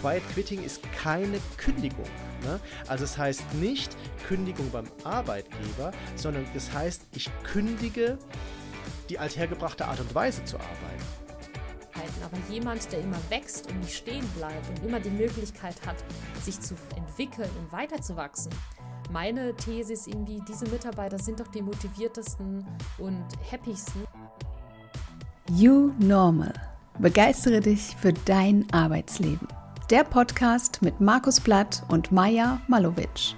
Quiet Quitting ist keine Kündigung. Ne? Also es heißt nicht Kündigung beim Arbeitgeber, sondern es heißt, ich kündige die althergebrachte Art und Weise zu arbeiten. Aber jemand, der immer wächst und nicht stehen bleibt und immer die Möglichkeit hat, sich zu entwickeln und weiterzuwachsen. Meine These ist irgendwie, diese Mitarbeiter sind doch die motiviertesten und happysten. You Normal. Begeistere dich für dein Arbeitsleben. Der Podcast mit Markus Blatt und Maja Malowitsch.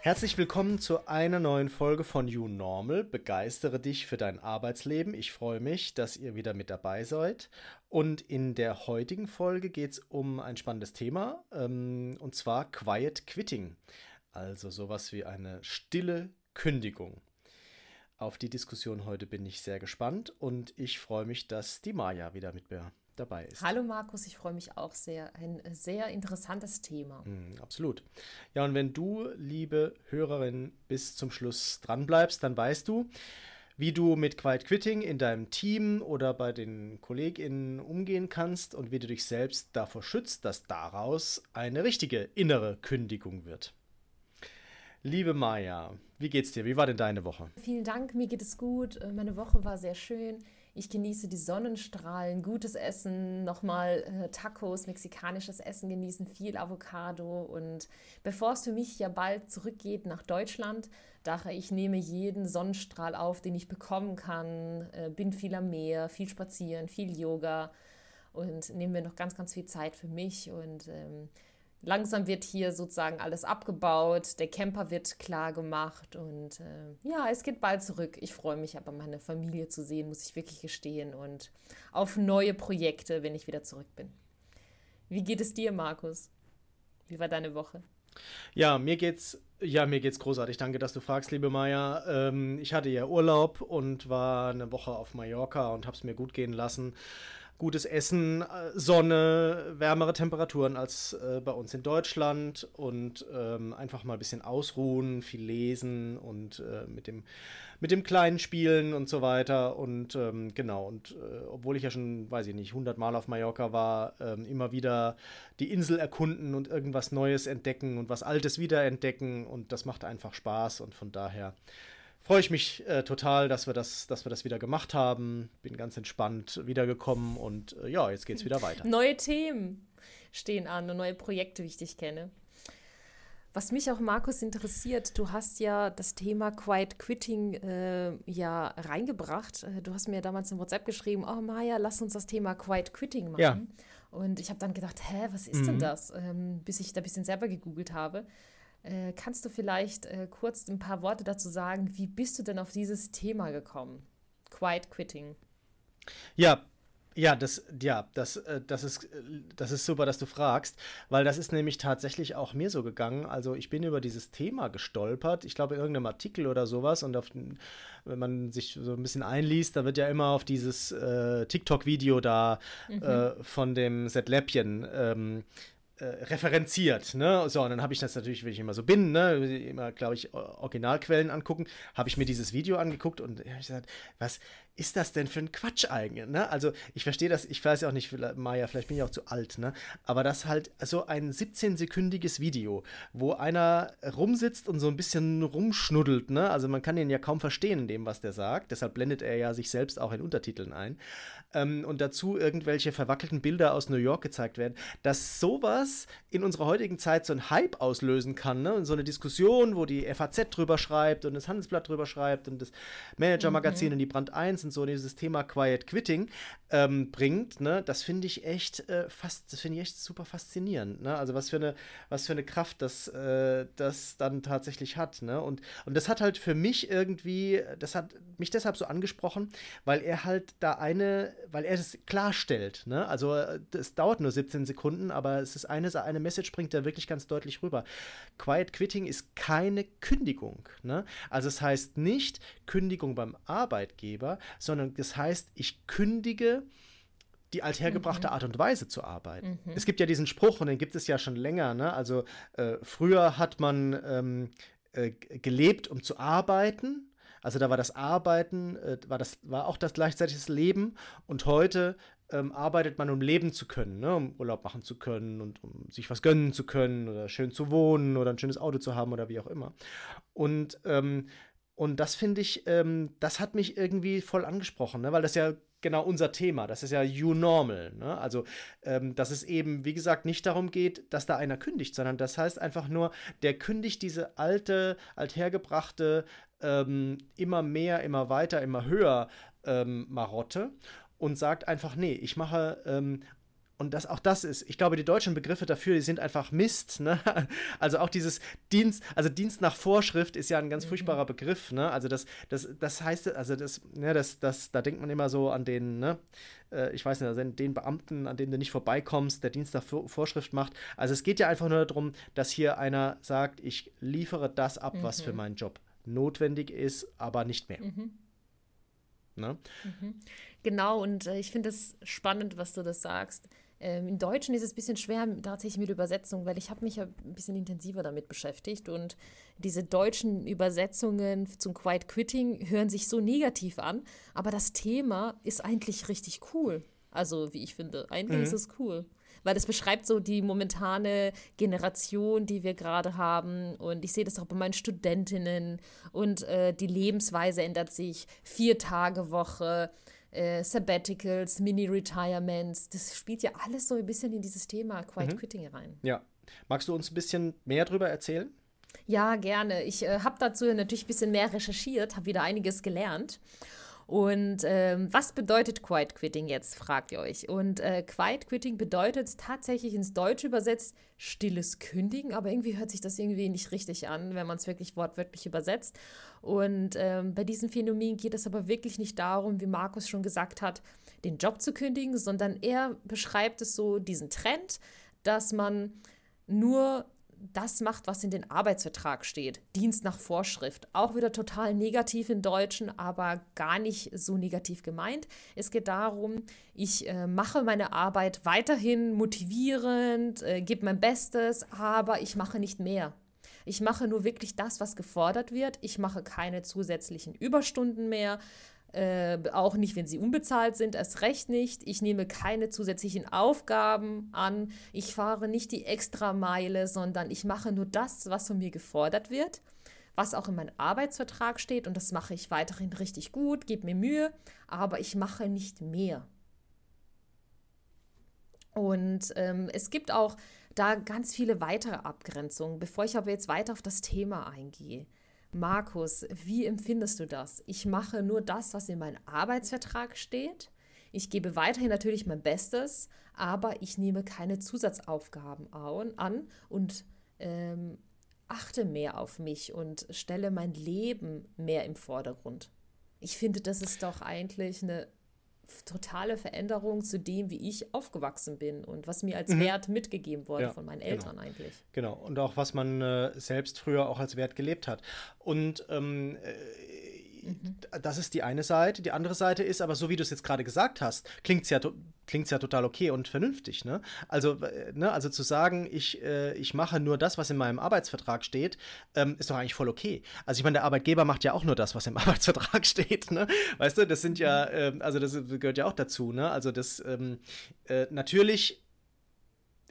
Herzlich willkommen zu einer neuen Folge von You Normal. Begeistere dich für dein Arbeitsleben. Ich freue mich, dass ihr wieder mit dabei seid. Und in der heutigen Folge geht es um ein spannendes Thema, ähm, und zwar Quiet Quitting. Also sowas wie eine stille Kündigung. Auf die Diskussion heute bin ich sehr gespannt und ich freue mich, dass die Maja wieder mit mir dabei ist. Hallo Markus, ich freue mich auch sehr. Ein sehr interessantes Thema. Mm, absolut. Ja, und wenn du, liebe Hörerin, bis zum Schluss dran bleibst, dann weißt du, wie du mit Quiet Quitting in deinem Team oder bei den KollegInnen umgehen kannst und wie du dich selbst davor schützt, dass daraus eine richtige innere Kündigung wird. Liebe Maja, wie geht's dir? Wie war denn deine Woche? Vielen Dank, mir geht es gut. Äh, meine Woche war sehr schön. Ich genieße die Sonnenstrahlen, gutes Essen, nochmal äh, Tacos, mexikanisches Essen genießen, viel Avocado. Und bevor es für mich ja bald zurückgeht nach Deutschland, dachte ich, nehme jeden Sonnenstrahl auf, den ich bekommen kann, äh, bin viel am Meer, viel spazieren, viel Yoga und nehme mir noch ganz, ganz viel Zeit für mich und ähm, langsam wird hier sozusagen alles abgebaut, der Camper wird klar gemacht und äh, ja, es geht bald zurück. Ich freue mich aber, meine Familie zu sehen, muss ich wirklich gestehen und auf neue Projekte, wenn ich wieder zurück bin. Wie geht es dir, Markus? Wie war deine Woche? Ja, mir geht's ja, mir geht's großartig. Danke, dass du fragst, liebe Maya. Ähm, ich hatte ja Urlaub und war eine Woche auf Mallorca und habe es mir gut gehen lassen gutes Essen, äh, Sonne, wärmere Temperaturen als äh, bei uns in Deutschland und ähm, einfach mal ein bisschen ausruhen, viel lesen und äh, mit, dem, mit dem Kleinen spielen und so weiter. Und ähm, genau, und äh, obwohl ich ja schon, weiß ich nicht, 100 Mal auf Mallorca war, ähm, immer wieder die Insel erkunden und irgendwas Neues entdecken und was Altes wieder entdecken und das macht einfach Spaß und von daher freue ich mich äh, total, dass wir, das, dass wir das wieder gemacht haben. Bin ganz entspannt wiedergekommen und äh, ja, jetzt geht es wieder weiter. Neue Themen stehen an und neue Projekte, wie ich dich kenne. Was mich auch, Markus, interessiert, du hast ja das Thema Quiet Quitting äh, ja reingebracht. Äh, du hast mir damals in WhatsApp geschrieben, oh Maja, lass uns das Thema Quiet Quitting machen. Ja. Und ich habe dann gedacht, hä, was ist mhm. denn das? Ähm, bis ich da ein bisschen selber gegoogelt habe. Äh, kannst du vielleicht äh, kurz ein paar Worte dazu sagen, wie bist du denn auf dieses Thema gekommen? Quiet Quitting. Ja, ja, das, ja, das, äh, das, ist, das ist super, dass du fragst, weil das ist nämlich tatsächlich auch mir so gegangen. Also ich bin über dieses Thema gestolpert, ich glaube in irgendeinem Artikel oder sowas und auf, wenn man sich so ein bisschen einliest, da wird ja immer auf dieses äh, TikTok-Video da mhm. äh, von dem Seth Läppchen ähm, äh, referenziert, ne? So, und dann habe ich das natürlich, wenn ich immer so bin, ne, immer, glaube ich, Originalquellen angucken, habe ich mir dieses Video angeguckt und habe gesagt, was ist das denn für ein Quatsch eigentlich, ne? Also, ich verstehe das, ich weiß ja auch nicht, Maja, vielleicht bin ich auch zu alt, ne? Aber das halt so ein 17-sekündiges Video, wo einer rumsitzt und so ein bisschen rumschnuddelt, ne? Also, man kann ihn ja kaum verstehen in dem, was der sagt, deshalb blendet er ja sich selbst auch in Untertiteln ein. Ähm, und dazu irgendwelche verwackelten Bilder aus New York gezeigt werden, dass sowas in unserer heutigen Zeit so einen Hype auslösen kann, ne? Und so eine Diskussion, wo die FAZ drüber schreibt und das Handelsblatt drüber schreibt und das Manager-Magazin mhm. und die Brand 1 und so dieses Thema Quiet Quitting ähm, bringt, ne? Das finde ich echt äh, fast, das finde ich echt super faszinierend, ne? Also was für eine, was für eine Kraft das, äh, das dann tatsächlich hat, ne? Und, und das hat halt für mich irgendwie, das hat mich deshalb so angesprochen, weil er halt da eine, weil er das klarstellt, ne? Also es dauert nur 17 Sekunden, aber es ist ein eine, eine Message bringt er wirklich ganz deutlich rüber. Quiet Quitting ist keine Kündigung. Ne? Also es heißt nicht Kündigung beim Arbeitgeber, sondern es heißt, ich kündige die althergebrachte mhm. Art und Weise zu arbeiten. Mhm. Es gibt ja diesen Spruch, und den gibt es ja schon länger. Ne? Also äh, früher hat man ähm, äh, gelebt, um zu arbeiten. Also da war das Arbeiten, äh, war, das, war auch das gleichzeitig das Leben. Und heute ähm, arbeitet man, um leben zu können, ne? um Urlaub machen zu können und um sich was gönnen zu können oder schön zu wohnen oder ein schönes Auto zu haben oder wie auch immer. Und, ähm, und das finde ich, ähm, das hat mich irgendwie voll angesprochen, ne? weil das ja genau unser Thema. Das ist ja You Normal. Ne? Also, ähm, dass es eben, wie gesagt, nicht darum geht, dass da einer kündigt, sondern das heißt einfach nur, der kündigt diese alte, althergebrachte, ähm, immer mehr, immer weiter, immer höher ähm, Marotte und sagt einfach, nee, ich mache ähm, und das auch das ist, ich glaube, die deutschen Begriffe dafür, die sind einfach Mist. Ne? Also auch dieses Dienst, also Dienst nach Vorschrift ist ja ein ganz mhm. furchtbarer Begriff. Ne? Also das, das, das heißt, also das, ne, das, das, da denkt man immer so an den, ne, äh, ich weiß nicht, also den Beamten, an denen du nicht vorbeikommst, der Dienst nach Vorschrift macht. Also es geht ja einfach nur darum, dass hier einer sagt, ich liefere das ab, mhm. was für mhm. meinen Job notwendig ist, aber nicht mehr. Mhm. Ne? Mhm. Genau, und äh, ich finde es spannend, was du das sagst. Ähm, Im Deutschen ist es ein bisschen schwer tatsächlich mit Übersetzung, weil ich habe mich ja ein bisschen intensiver damit beschäftigt und diese deutschen Übersetzungen zum Quiet Quitting hören sich so negativ an, aber das Thema ist eigentlich richtig cool. Also, wie ich finde, eigentlich mhm. ist es cool weil das beschreibt so die momentane Generation, die wir gerade haben. Und ich sehe das auch bei meinen Studentinnen. Und äh, die Lebensweise ändert sich. Vier Tage Woche, äh, Sabbaticals, Mini-Retirements. Das spielt ja alles so ein bisschen in dieses Thema Quiet mhm. Quitting rein. Ja. Magst du uns ein bisschen mehr darüber erzählen? Ja, gerne. Ich äh, habe dazu natürlich ein bisschen mehr recherchiert, habe wieder einiges gelernt. Und ähm, was bedeutet Quiet Quitting jetzt, fragt ihr euch. Und äh, Quiet Quitting bedeutet tatsächlich ins Deutsche übersetzt stilles Kündigen, aber irgendwie hört sich das irgendwie nicht richtig an, wenn man es wirklich wortwörtlich übersetzt. Und ähm, bei diesem Phänomen geht es aber wirklich nicht darum, wie Markus schon gesagt hat, den Job zu kündigen, sondern er beschreibt es so, diesen Trend, dass man nur das macht, was in den Arbeitsvertrag steht. Dienst nach Vorschrift. Auch wieder total negativ im Deutschen, aber gar nicht so negativ gemeint. Es geht darum, ich äh, mache meine Arbeit weiterhin motivierend, äh, gebe mein Bestes, aber ich mache nicht mehr. Ich mache nur wirklich das, was gefordert wird. Ich mache keine zusätzlichen Überstunden mehr. Äh, auch nicht, wenn sie unbezahlt sind, erst recht nicht. Ich nehme keine zusätzlichen Aufgaben an. Ich fahre nicht die Extrameile, sondern ich mache nur das, was von mir gefordert wird, was auch in meinem Arbeitsvertrag steht. Und das mache ich weiterhin richtig gut, gebe mir Mühe, aber ich mache nicht mehr. Und ähm, es gibt auch da ganz viele weitere Abgrenzungen, bevor ich aber jetzt weiter auf das Thema eingehe. Markus, wie empfindest du das? Ich mache nur das, was in meinem Arbeitsvertrag steht. Ich gebe weiterhin natürlich mein Bestes, aber ich nehme keine Zusatzaufgaben an und ähm, achte mehr auf mich und stelle mein Leben mehr im Vordergrund. Ich finde, das ist doch eigentlich eine totale Veränderung zu dem, wie ich aufgewachsen bin und was mir als mhm. Wert mitgegeben wurde ja, von meinen genau. Eltern genau. eigentlich. Genau, und auch was man äh, selbst früher auch als Wert gelebt hat. Und ähm, äh, Mhm. Das ist die eine Seite. Die andere Seite ist aber, so wie du es jetzt gerade gesagt hast, klingt es ja, ja total okay und vernünftig. Ne? Also, äh, ne, also zu sagen, ich, äh, ich mache nur das, was in meinem Arbeitsvertrag steht, ähm, ist doch eigentlich voll okay. Also ich meine, der Arbeitgeber macht ja auch nur das, was im Arbeitsvertrag steht. Ne? Weißt du, das sind ja, äh, also das gehört ja auch dazu. Ne? Also das ähm, äh, natürlich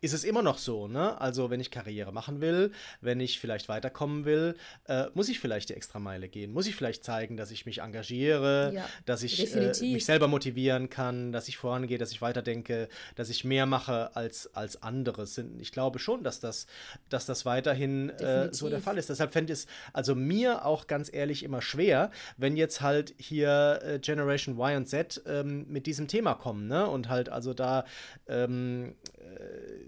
ist es immer noch so, ne? Also, wenn ich Karriere machen will, wenn ich vielleicht weiterkommen will, äh, muss ich vielleicht die Extrameile gehen. Muss ich vielleicht zeigen, dass ich mich engagiere, ja, dass ich äh, mich selber motivieren kann, dass ich vorangehe, dass ich weiterdenke, dass ich mehr mache als, als andere. Ich glaube schon, dass das, dass das weiterhin äh, so der Fall ist. Deshalb fände ich es also mir auch ganz ehrlich immer schwer, wenn jetzt halt hier äh, Generation Y und Z ähm, mit diesem Thema kommen, ne? Und halt also da ähm, äh,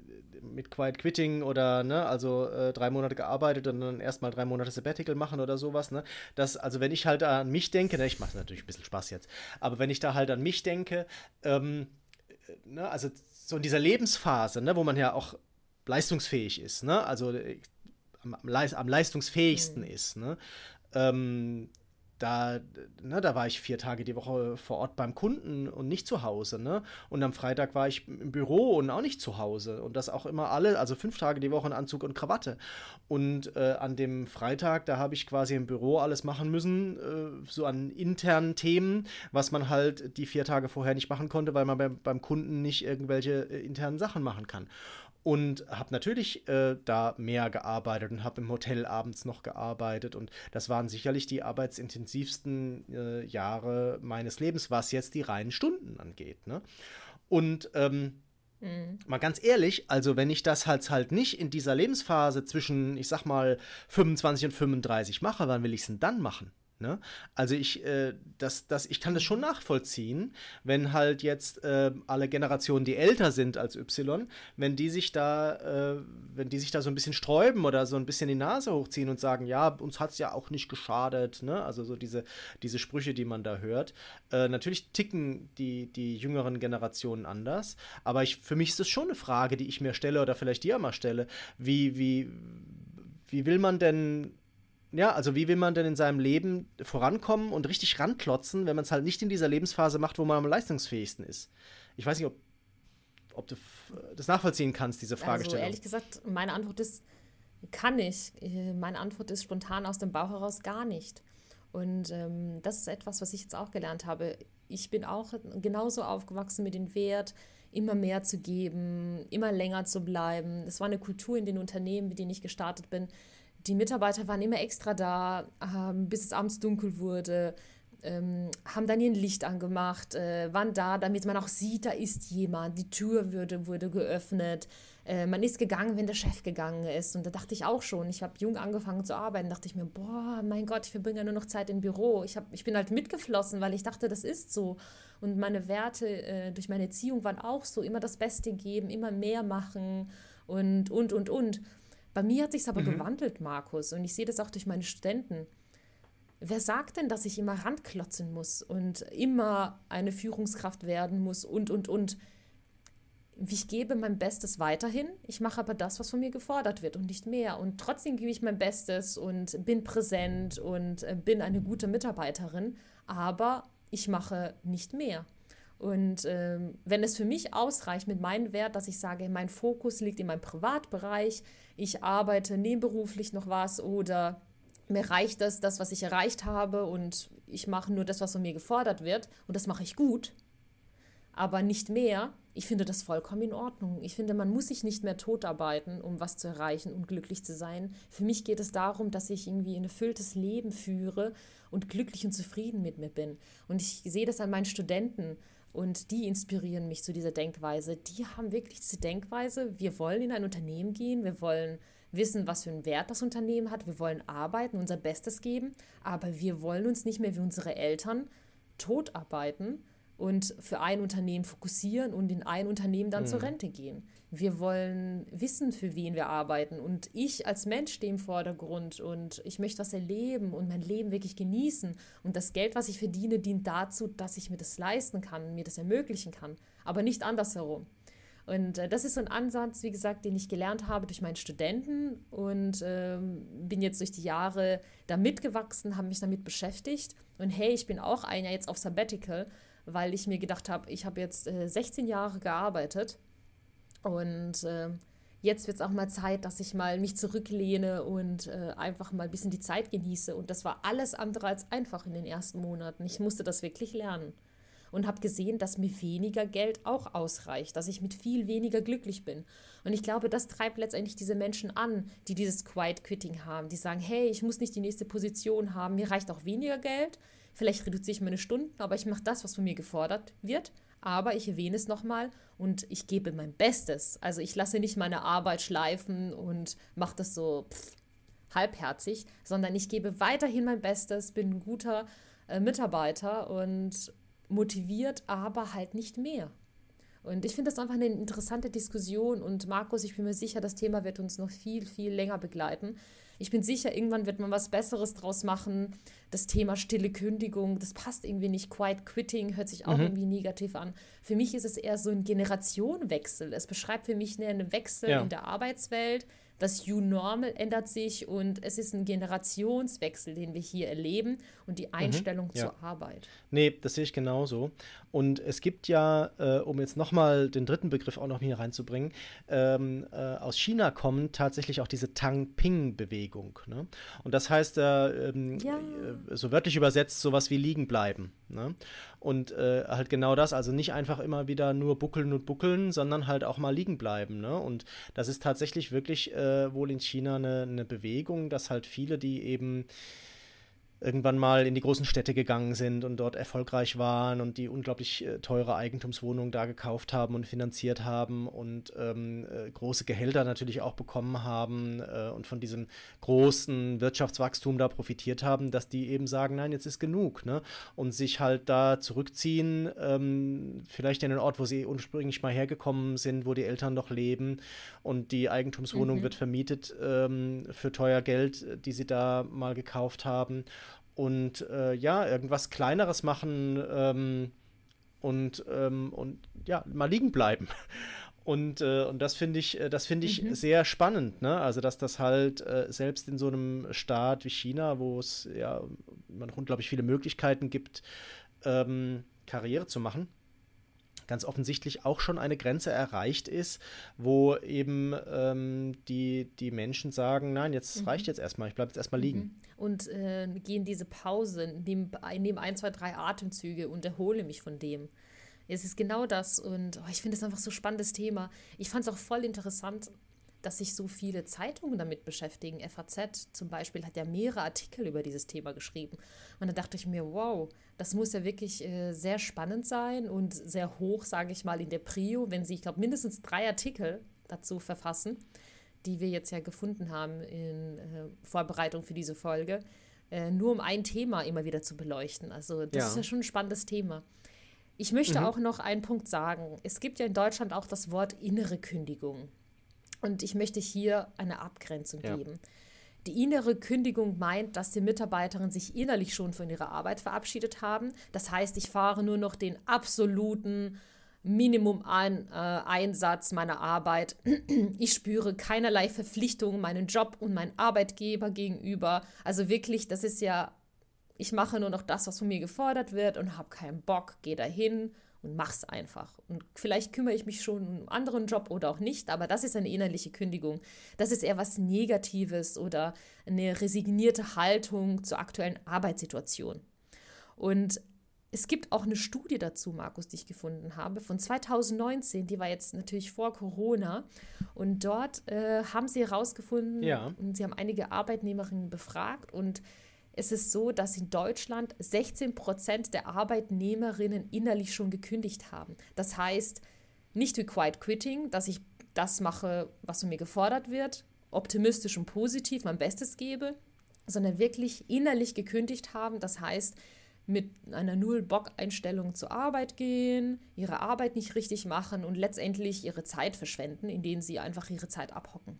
mit Quiet Quitting oder, ne, also äh, drei Monate gearbeitet und dann erstmal drei Monate Sabbatical machen oder sowas, ne, das, also wenn ich halt an mich denke, ne, ich mache natürlich ein bisschen Spaß jetzt, aber wenn ich da halt an mich denke, ähm, äh, ne, also so in dieser Lebensphase, ne, wo man ja auch leistungsfähig ist, ne, also äh, am, am, leistungsfähigsten mhm. ist, ne, ähm, da, ne, da war ich vier Tage die Woche vor Ort beim Kunden und nicht zu Hause. Ne? Und am Freitag war ich im Büro und auch nicht zu Hause. Und das auch immer alle, also fünf Tage die Woche in Anzug und Krawatte. Und äh, an dem Freitag, da habe ich quasi im Büro alles machen müssen, äh, so an internen Themen, was man halt die vier Tage vorher nicht machen konnte, weil man beim, beim Kunden nicht irgendwelche äh, internen Sachen machen kann und habe natürlich äh, da mehr gearbeitet und habe im Hotel abends noch gearbeitet und das waren sicherlich die arbeitsintensivsten äh, Jahre meines Lebens, was jetzt die reinen Stunden angeht. Ne? Und ähm, mhm. mal ganz ehrlich, also wenn ich das halt halt nicht in dieser Lebensphase zwischen, ich sag mal, 25 und 35 mache, wann will ich es denn dann machen? Ne? Also ich, äh, das, das, ich kann das schon nachvollziehen, wenn halt jetzt äh, alle Generationen, die älter sind als Y, wenn die sich da, äh, wenn die sich da so ein bisschen sträuben oder so ein bisschen die Nase hochziehen und sagen, ja, uns hat es ja auch nicht geschadet, ne? Also so diese, diese Sprüche, die man da hört. Äh, natürlich ticken die, die jüngeren Generationen anders, aber ich, für mich ist es schon eine Frage, die ich mir stelle oder vielleicht dir mal stelle. Wie, wie, wie will man denn ja, also wie will man denn in seinem Leben vorankommen und richtig ranklotzen, wenn man es halt nicht in dieser Lebensphase macht, wo man am leistungsfähigsten ist? Ich weiß nicht, ob, ob du das nachvollziehen kannst, diese Fragestellung. Also ehrlich gesagt, meine Antwort ist, kann ich. Äh, meine Antwort ist spontan aus dem Bauch heraus gar nicht. Und ähm, das ist etwas, was ich jetzt auch gelernt habe. Ich bin auch genauso aufgewachsen mit dem Wert, immer mehr zu geben, immer länger zu bleiben. Das war eine Kultur in den Unternehmen, mit denen ich gestartet bin die Mitarbeiter waren immer extra da, ähm, bis es abends dunkel wurde, ähm, haben dann ihr Licht angemacht, äh, waren da, damit man auch sieht, da ist jemand, die Tür würde, wurde geöffnet, äh, man ist gegangen, wenn der Chef gegangen ist. Und da dachte ich auch schon, ich habe jung angefangen zu arbeiten, dachte ich mir, boah, mein Gott, ich verbringe ja nur noch Zeit im Büro. Ich, hab, ich bin halt mitgeflossen, weil ich dachte, das ist so. Und meine Werte äh, durch meine Erziehung waren auch so, immer das Beste geben, immer mehr machen und, und, und, und. Bei mir hat sich aber mhm. gewandelt, Markus, und ich sehe das auch durch meine Studenten. Wer sagt denn, dass ich immer ranklotzen muss und immer eine Führungskraft werden muss und, und, und? Ich gebe mein Bestes weiterhin. Ich mache aber das, was von mir gefordert wird und nicht mehr. Und trotzdem gebe ich mein Bestes und bin präsent und äh, bin eine gute Mitarbeiterin. Aber ich mache nicht mehr. Und ähm, wenn es für mich ausreicht mit meinem Wert, dass ich sage, mein Fokus liegt in meinem Privatbereich, ich arbeite nebenberuflich noch was oder mir reicht das, das, was ich erreicht habe und ich mache nur das, was von mir gefordert wird und das mache ich gut, aber nicht mehr, ich finde das vollkommen in Ordnung. Ich finde, man muss sich nicht mehr totarbeiten, um was zu erreichen und glücklich zu sein. Für mich geht es darum, dass ich irgendwie ein erfülltes Leben führe und glücklich und zufrieden mit mir bin. Und ich sehe das an meinen Studenten. Und die inspirieren mich zu dieser Denkweise. Die haben wirklich diese Denkweise, wir wollen in ein Unternehmen gehen, wir wollen wissen, was für einen Wert das Unternehmen hat, wir wollen arbeiten, unser Bestes geben, aber wir wollen uns nicht mehr wie unsere Eltern totarbeiten und für ein Unternehmen fokussieren und in ein Unternehmen dann mhm. zur Rente gehen. Wir wollen wissen, für wen wir arbeiten. Und ich als Mensch stehe im Vordergrund und ich möchte was erleben und mein Leben wirklich genießen. Und das Geld, was ich verdiene, dient dazu, dass ich mir das leisten kann, mir das ermöglichen kann, aber nicht andersherum. Und äh, das ist so ein Ansatz, wie gesagt, den ich gelernt habe durch meinen Studenten und ähm, bin jetzt durch die Jahre da mitgewachsen, habe mich damit beschäftigt. Und hey, ich bin auch ein Jahr jetzt auf Sabbatical, weil ich mir gedacht habe, ich habe jetzt äh, 16 Jahre gearbeitet und äh, jetzt wird es auch mal Zeit, dass ich mal mich zurücklehne und äh, einfach mal ein bisschen die Zeit genieße. Und das war alles andere als einfach in den ersten Monaten. Ich musste das wirklich lernen und habe gesehen, dass mir weniger Geld auch ausreicht, dass ich mit viel weniger glücklich bin. Und ich glaube, das treibt letztendlich diese Menschen an, die dieses Quiet Quitting haben, die sagen, hey, ich muss nicht die nächste Position haben, mir reicht auch weniger Geld, vielleicht reduziere ich meine Stunden, aber ich mache das, was von mir gefordert wird aber ich erwähne es nochmal und ich gebe mein Bestes. Also ich lasse nicht meine Arbeit schleifen und mache das so pff, halbherzig, sondern ich gebe weiterhin mein Bestes, bin ein guter äh, Mitarbeiter und motiviert, aber halt nicht mehr. Und ich finde das einfach eine interessante Diskussion und Markus, ich bin mir sicher, das Thema wird uns noch viel, viel länger begleiten. Ich bin sicher, irgendwann wird man was Besseres draus machen. Das Thema stille Kündigung, das passt irgendwie nicht. Quiet Quitting hört sich auch mhm. irgendwie negativ an. Für mich ist es eher so ein Generationenwechsel. Es beschreibt für mich einen Wechsel ja. in der Arbeitswelt Das New Normal ändert sich und es ist ein Generationswechsel, den wir hier erleben und die mhm, Einstellung mhm, ja. zur Arbeit. Nee, das sehe ich genauso. Und es gibt ja, äh, um jetzt nochmal den dritten Begriff auch noch hier reinzubringen, ähm, äh, aus China kommt tatsächlich auch diese Tang-Ping-Bewegung. Ne? Und das heißt, äh, ähm, ja. So wörtlich übersetzt, sowas wie liegen bleiben. Ne? Und äh, halt genau das, also nicht einfach immer wieder nur buckeln und buckeln, sondern halt auch mal liegen bleiben. Ne? Und das ist tatsächlich wirklich äh, wohl in China eine, eine Bewegung, dass halt viele, die eben irgendwann mal in die großen Städte gegangen sind und dort erfolgreich waren und die unglaublich äh, teure Eigentumswohnungen da gekauft haben und finanziert haben und ähm, äh, große Gehälter natürlich auch bekommen haben äh, und von diesem großen Wirtschaftswachstum da profitiert haben, dass die eben sagen, nein, jetzt ist genug, ne? Und sich halt da zurückziehen, ähm, vielleicht in den Ort, wo sie ursprünglich mal hergekommen sind, wo die Eltern noch leben und die Eigentumswohnung mhm. wird vermietet ähm, für teuer Geld, die sie da mal gekauft haben und äh, ja, irgendwas Kleineres machen ähm, und, ähm, und ja, mal liegen bleiben. Und, äh, und das finde ich, äh, das finde ich mhm. sehr spannend, ne? Also dass das halt äh, selbst in so einem Staat wie China, wo es ja man unglaublich viele Möglichkeiten gibt, ähm, Karriere zu machen, ganz offensichtlich auch schon eine Grenze erreicht ist, wo eben ähm, die, die Menschen sagen, nein, jetzt mhm. reicht jetzt erstmal, ich bleibe jetzt erstmal liegen. Mhm. Und äh, gehen diese Pause, nehmen, nehmen ein, zwei, drei Atemzüge und erhole mich von dem. Es ist genau das und oh, ich finde es einfach so ein spannendes Thema. Ich fand es auch voll interessant, dass sich so viele Zeitungen damit beschäftigen. FAZ zum Beispiel hat ja mehrere Artikel über dieses Thema geschrieben. Und da dachte ich mir, wow, das muss ja wirklich äh, sehr spannend sein und sehr hoch, sage ich mal, in der Prio, wenn sie, ich glaube, mindestens drei Artikel dazu verfassen, die wir jetzt ja gefunden haben in äh, Vorbereitung für diese Folge, äh, nur um ein Thema immer wieder zu beleuchten. Also das ja. ist ja schon ein spannendes Thema. Ich möchte mhm. auch noch einen Punkt sagen. Es gibt ja in Deutschland auch das Wort innere Kündigung. Und ich möchte hier eine Abgrenzung ja. geben. Die innere Kündigung meint, dass die Mitarbeiterinnen sich innerlich schon von ihrer Arbeit verabschiedet haben. Das heißt, ich fahre nur noch den absoluten Minimum an äh, Einsatz meiner Arbeit. Ich spüre keinerlei Verpflichtungen meinem Job und meinem Arbeitgeber gegenüber. Also wirklich, das ist ja, ich mache nur noch das, was von mir gefordert wird und habe keinen Bock, gehe dahin und mach's einfach. Und vielleicht kümmere ich mich schon um einen anderen Job oder auch nicht, aber das ist eine innerliche Kündigung. Das ist eher was Negatives oder eine resignierte Haltung zur aktuellen Arbeitssituation. Und es gibt auch eine Studie dazu, Markus, die ich gefunden habe, von 2019, die war jetzt natürlich vor Corona. Und dort äh, haben sie herausgefunden, ja. und sie haben einige Arbeitnehmerinnen befragt und es ist so, dass in Deutschland 16 Prozent der Arbeitnehmerinnen innerlich schon gekündigt haben. Das heißt, nicht wie Quiet Quitting, dass ich das mache, was von mir gefordert wird, optimistisch und positiv mein Bestes gebe, sondern wirklich innerlich gekündigt haben. Das heißt, mit einer Null-Bock-Einstellung zur Arbeit gehen, ihre Arbeit nicht richtig machen und letztendlich ihre Zeit verschwenden, indem sie einfach ihre Zeit abhocken.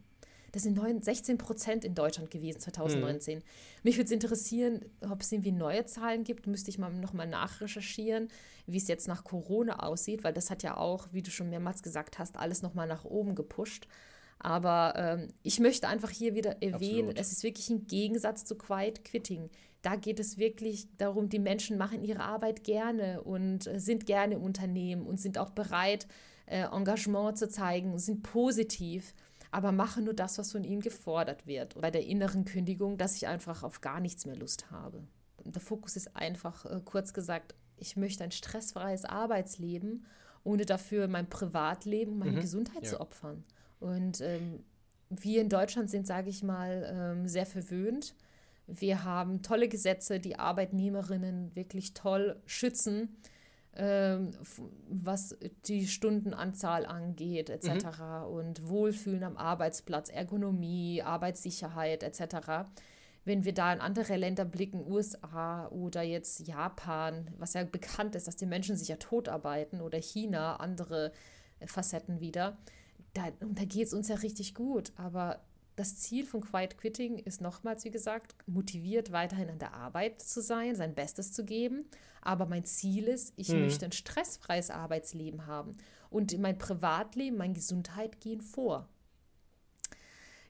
Das sind 9, 16 Prozent in Deutschland gewesen 2019. Mhm. Mich würde es interessieren, ob es irgendwie neue Zahlen gibt. Müsste ich mal nochmal nachrecherchieren, wie es jetzt nach Corona aussieht, weil das hat ja auch, wie du schon mehrmals gesagt hast, alles nochmal nach oben gepusht. Aber ähm, ich möchte einfach hier wieder erwähnen, Absolut. es ist wirklich ein Gegensatz zu Quiet Quitting. Da geht es wirklich darum, die Menschen machen ihre Arbeit gerne und äh, sind gerne im Unternehmen und sind auch bereit, äh, Engagement zu zeigen, sind positiv aber mache nur das, was von ihnen gefordert wird. Und bei der inneren Kündigung, dass ich einfach auf gar nichts mehr Lust habe. Der Fokus ist einfach, äh, kurz gesagt, ich möchte ein stressfreies Arbeitsleben, ohne dafür mein Privatleben, meine mhm, Gesundheit ja. zu opfern. Und ähm, wir in Deutschland sind, sage ich mal, ähm, sehr verwöhnt. Wir haben tolle Gesetze, die Arbeitnehmerinnen wirklich toll schützen was die Stundenanzahl angeht, etc. Mhm. Und Wohlfühlen am Arbeitsplatz, Ergonomie, Arbeitssicherheit, etc. Wenn wir da in andere Länder blicken, USA oder jetzt Japan, was ja bekannt ist, dass die Menschen sich ja totarbeiten, oder China, andere Facetten wieder, da, da geht es uns ja richtig gut. Aber das Ziel von Quiet Quitting ist nochmals, wie gesagt, motiviert weiterhin an der Arbeit zu sein, sein Bestes zu geben. Aber mein Ziel ist, ich mhm. möchte ein stressfreies Arbeitsleben haben. Und mein Privatleben, meine Gesundheit gehen vor.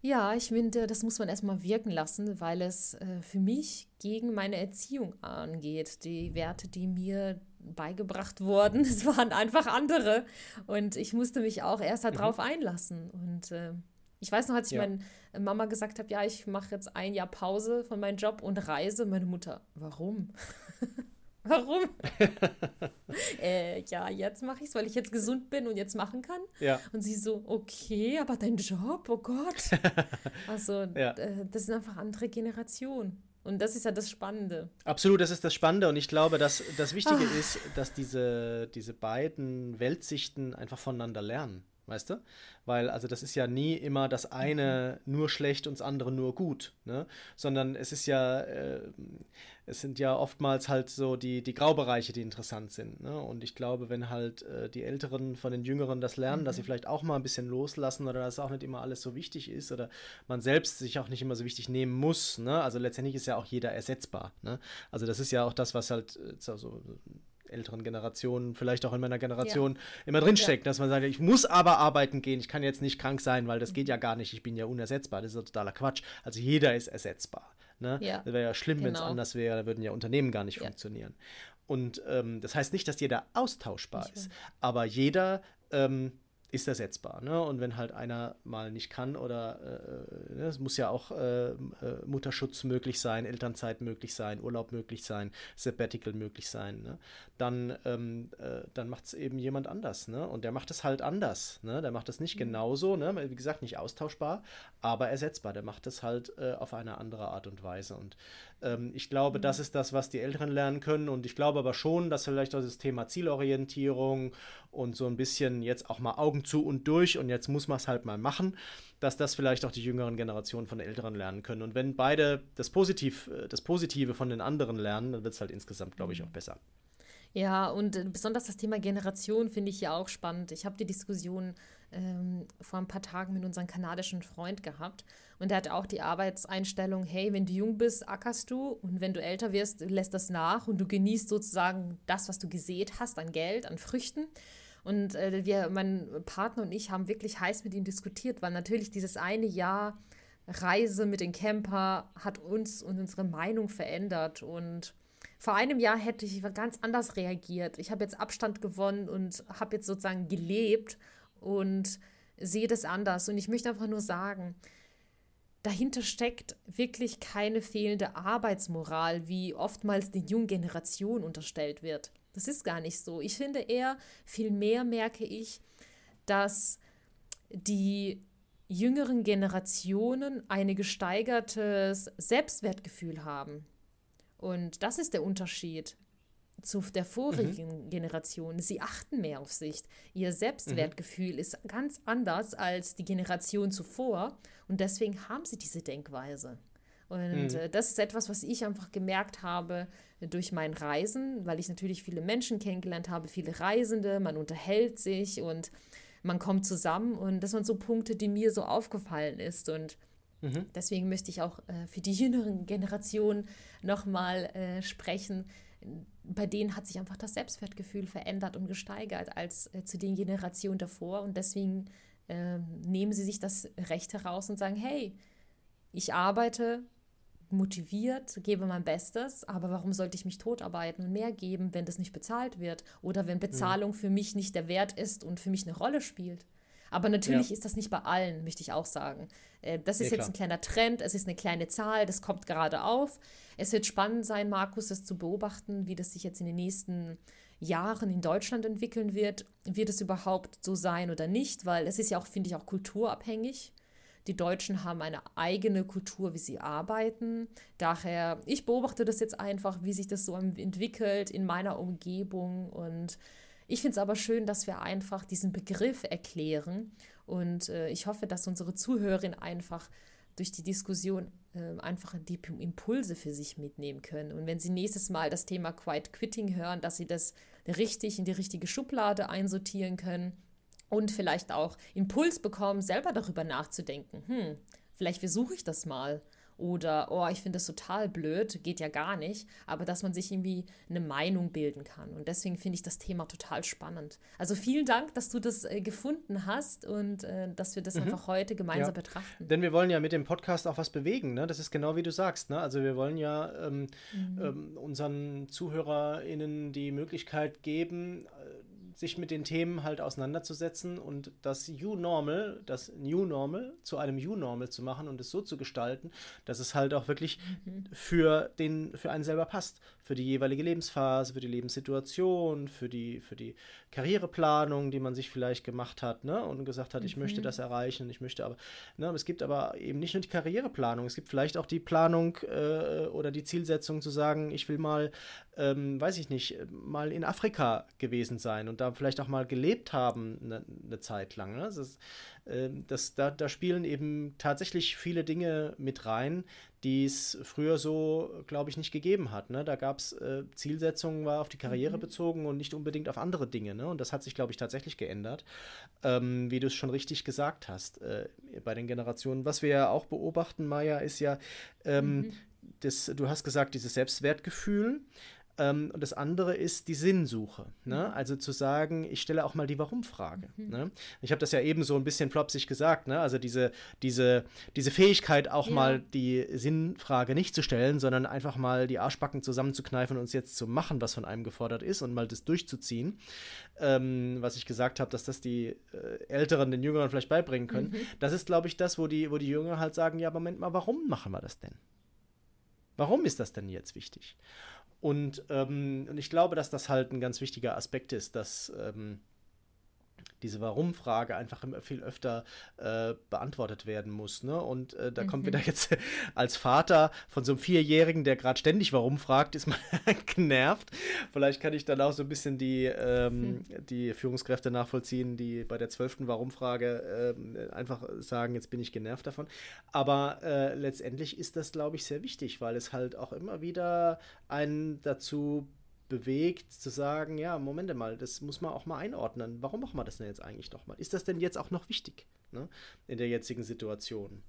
Ja, ich finde, das muss man erstmal wirken lassen, weil es äh, für mich gegen meine Erziehung angeht. Die Werte, die mir beigebracht wurden, es waren einfach andere. Und ich musste mich auch erst darauf mhm. einlassen. Und äh, ich weiß noch, als ich ja. meiner Mama gesagt habe, ja, ich mache jetzt ein Jahr Pause von meinem Job und reise, meine Mutter, warum? Warum? äh, ja, jetzt mache ich es, weil ich jetzt gesund bin und jetzt machen kann. Ja. Und sie so, okay, aber dein Job, oh Gott. also, ja. äh, das sind einfach andere Generationen. Und das ist ja das Spannende. Absolut, das ist das Spannende. Und ich glaube, dass das Wichtige ah. ist, dass diese, diese beiden Weltsichten einfach voneinander lernen weißt du? Weil, also das ist ja nie immer das eine mhm. nur schlecht und das andere nur gut, ne? Sondern es ist ja, äh, es sind ja oftmals halt so die, die Graubereiche, die interessant sind, ne? Und ich glaube, wenn halt äh, die Älteren von den Jüngeren das lernen, mhm. dass sie mhm. vielleicht auch mal ein bisschen loslassen oder dass auch nicht immer alles so wichtig ist oder man selbst sich auch nicht immer so wichtig nehmen muss, ne? Also letztendlich ist ja auch jeder ersetzbar, ne? Also das ist ja auch das, was halt äh, so älteren Generationen, vielleicht auch in meiner Generation, ja. immer drinsteckt, ja. dass man sagt, ich muss aber arbeiten gehen, ich kann jetzt nicht krank sein, weil das geht ja gar nicht, ich bin ja unersetzbar, das ist ja totaler Quatsch. Also jeder ist ersetzbar. Ne? Ja. Das wäre ja schlimm, genau. wenn es anders wäre, da würden ja Unternehmen gar nicht funktionieren. Und ähm, das heißt nicht, dass jeder austauschbar ist, aber jeder ähm, ist ersetzbar. Ne? Und wenn halt einer mal nicht kann oder äh, ne, es muss ja auch äh, äh, Mutterschutz möglich sein, Elternzeit möglich sein, Urlaub möglich sein, Sabbatical möglich sein, ne? dann, ähm, äh, dann macht es eben jemand anders. Ne? Und der macht es halt anders. Ne? Der macht es nicht mhm. genauso, ne? wie gesagt, nicht austauschbar, aber ersetzbar. Der macht es halt äh, auf eine andere Art und Weise. Und ähm, ich glaube, mhm. das ist das, was die Älteren lernen können. Und ich glaube aber schon, dass vielleicht auch das Thema Zielorientierung und so ein bisschen jetzt auch mal Augen zu und durch und jetzt muss man es halt mal machen, dass das vielleicht auch die jüngeren Generationen von den Älteren lernen können. Und wenn beide das, Positiv, äh, das Positive von den anderen lernen, dann wird es halt insgesamt, glaube ich, auch besser. Ja, und äh, besonders das Thema Generation finde ich ja auch spannend. Ich habe die Diskussion ähm, vor ein paar Tagen mit unserem kanadischen Freund gehabt. Und der hat auch die Arbeitseinstellung, hey, wenn du jung bist, ackerst du und wenn du älter wirst, lässt das nach und du genießt sozusagen das, was du gesät hast an Geld, an Früchten. Und äh, wir, mein Partner und ich haben wirklich heiß mit ihm diskutiert, weil natürlich dieses eine Jahr Reise mit dem Camper hat uns und unsere Meinung verändert. Und vor einem Jahr hätte ich ganz anders reagiert. Ich habe jetzt Abstand gewonnen und habe jetzt sozusagen gelebt und sehe das anders. Und ich möchte einfach nur sagen, dahinter steckt wirklich keine fehlende Arbeitsmoral, wie oftmals den jungen Generationen unterstellt wird. Das ist gar nicht so. Ich finde eher, viel mehr merke ich, dass die jüngeren Generationen ein gesteigertes Selbstwertgefühl haben. Und das ist der Unterschied zu der vorigen mhm. Generation. Sie achten mehr auf sich. Ihr Selbstwertgefühl mhm. ist ganz anders als die Generation zuvor und deswegen haben sie diese Denkweise. Und mhm. äh, das ist etwas, was ich einfach gemerkt habe durch mein Reisen, weil ich natürlich viele Menschen kennengelernt habe, viele Reisende, man unterhält sich und man kommt zusammen und das waren so Punkte, die mir so aufgefallen ist und mhm. deswegen möchte ich auch äh, für die jüngeren Generationen nochmal äh, sprechen, bei denen hat sich einfach das Selbstwertgefühl verändert und gesteigert als äh, zu den Generationen davor. Und deswegen äh, nehmen sie sich das Recht heraus und sagen, hey, ich arbeite motiviert, gebe mein Bestes, aber warum sollte ich mich totarbeiten und mehr geben, wenn das nicht bezahlt wird oder wenn Bezahlung mhm. für mich nicht der Wert ist und für mich eine Rolle spielt? Aber natürlich ja. ist das nicht bei allen, möchte ich auch sagen. Äh, das ist ja, jetzt ein kleiner Trend, es ist eine kleine Zahl, das kommt gerade auf. Es wird spannend sein, Markus, das zu beobachten, wie das sich jetzt in den nächsten Jahren in Deutschland entwickeln wird. Wird es überhaupt so sein oder nicht? Weil es ist ja auch, finde ich, auch kulturabhängig. Die Deutschen haben eine eigene Kultur, wie sie arbeiten. Daher, ich beobachte das jetzt einfach, wie sich das so entwickelt in meiner Umgebung und ich finde es aber schön, dass wir einfach diesen Begriff erklären und äh, ich hoffe, dass unsere Zuhörerin einfach durch die Diskussion äh, einfach die Impulse für sich mitnehmen können. Und wenn Sie nächstes Mal das Thema Quiet Quitting hören, dass Sie das richtig in die richtige Schublade einsortieren können und vielleicht auch Impuls bekommen, selber darüber nachzudenken. Hm, vielleicht versuche ich das mal oder, oh, ich finde das total blöd, geht ja gar nicht, aber dass man sich irgendwie eine Meinung bilden kann. Und deswegen finde ich das Thema total spannend. Also vielen Dank, dass du das äh, gefunden hast und äh, dass wir das mhm. einfach heute gemeinsam ja. betrachten. Denn wir wollen ja mit dem Podcast auch was bewegen, ne? Das ist genau wie du sagst, ne? Also wir wollen ja ähm, mhm. ähm, unseren ZuhörerInnen die Möglichkeit geben, sich mit den Themen halt auseinanderzusetzen und das You Normal, das New Normal zu einem You Normal zu machen und es so zu gestalten, dass es halt auch wirklich mhm. für den für einen selber passt, für die jeweilige Lebensphase, für die Lebenssituation, für die für die Karriereplanung, die man sich vielleicht gemacht hat, ne, und gesagt hat, mhm. ich möchte das erreichen, ich möchte aber, ne, es gibt aber eben nicht nur die Karriereplanung, es gibt vielleicht auch die Planung äh, oder die Zielsetzung zu sagen, ich will mal ähm, weiß ich nicht, mal in Afrika gewesen sein und da vielleicht auch mal gelebt haben eine, eine Zeit lang. Ne? Das ist, äh, das, da, da spielen eben tatsächlich viele Dinge mit rein, die es früher so, glaube ich, nicht gegeben hat. Ne? Da gab es äh, Zielsetzungen, war auf die Karriere mhm. bezogen und nicht unbedingt auf andere Dinge. Ne? Und das hat sich, glaube ich, tatsächlich geändert, ähm, wie du es schon richtig gesagt hast äh, bei den Generationen. Was wir ja auch beobachten, Maya, ist ja, ähm, mhm. das, du hast gesagt, dieses Selbstwertgefühl. Ähm, und das andere ist die Sinnsuche. Ne? Mhm. Also zu sagen, ich stelle auch mal die Warum-Frage. Mhm. Ne? Ich habe das ja eben so ein bisschen flopsig gesagt. Ne? Also diese, diese, diese Fähigkeit, auch ja. mal die Sinnfrage nicht zu stellen, sondern einfach mal die Arschbacken zusammenzukneifen und uns jetzt zu machen, was von einem gefordert ist und mal das durchzuziehen. Ähm, was ich gesagt habe, dass das die äh, Älteren den Jüngeren vielleicht beibringen können. Mhm. Das ist, glaube ich, das, wo die, wo die Jünger halt sagen, ja, Moment mal, warum machen wir das denn? Warum ist das denn jetzt wichtig? Und, ähm, und ich glaube, dass das halt ein ganz wichtiger Aspekt ist, dass ähm, diese Warum-Frage einfach viel öfter äh, beantwortet werden muss. Ne? Und äh, da mhm. kommt wieder jetzt als Vater von so einem Vierjährigen, der gerade ständig Warum fragt, ist man genervt. Vielleicht kann ich dann auch so ein bisschen die, ähm, mhm. die Führungskräfte nachvollziehen, die bei der zwölften Warum-Frage äh, einfach sagen, jetzt bin ich genervt davon. Aber äh, letztendlich ist das, glaube ich, sehr wichtig, weil es halt auch immer wieder einen dazu bewegt, zu sagen, ja, Moment mal, das muss man auch mal einordnen. Warum machen wir das denn jetzt eigentlich nochmal? Ist das denn jetzt auch noch wichtig ne, in der jetzigen Situation?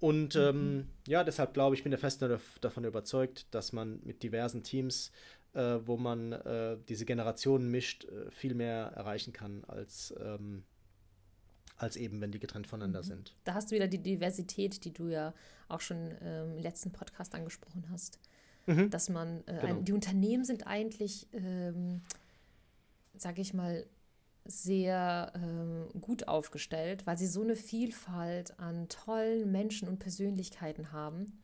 Und mhm. ähm, ja, deshalb glaube ich, bin der fest davon überzeugt, dass man mit diversen Teams, äh, wo man äh, diese Generationen mischt, äh, viel mehr erreichen kann als, ähm, als eben, wenn die getrennt voneinander mhm. sind. Da hast du wieder die Diversität, die du ja auch schon ähm, im letzten Podcast angesprochen hast mhm. dass man, äh, genau. ein, die Unternehmen sind eigentlich, ähm, sage ich mal, sehr ähm, gut aufgestellt, weil sie so eine Vielfalt an tollen Menschen und Persönlichkeiten haben.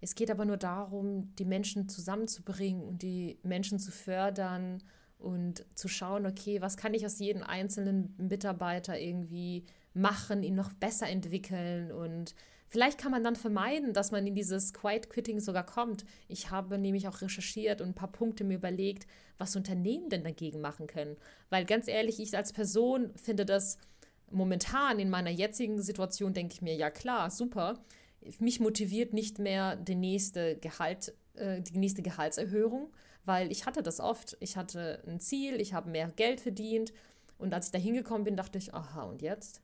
Es geht aber nur darum, die Menschen zusammenzubringen und die Menschen zu fördern und zu schauen, okay, was kann ich aus jedem einzelnen Mitarbeiter irgendwie machen, ihn noch besser entwickeln und Vielleicht kann man dann vermeiden, dass man in dieses Quiet Quitting sogar kommt. Ich habe nämlich auch recherchiert und ein paar Punkte mir überlegt, was Unternehmen denn dagegen machen können. Weil ganz ehrlich, ich als Person finde das momentan in meiner jetzigen Situation, denke ich mir, ja klar, super. Mich motiviert nicht mehr die nächste Gehalt, äh, die nächste Gehaltserhöhung, weil ich hatte das oft. Ich hatte ein Ziel, ich habe mehr Geld verdient und als ich da hingekommen bin, dachte ich, aha, und jetzt?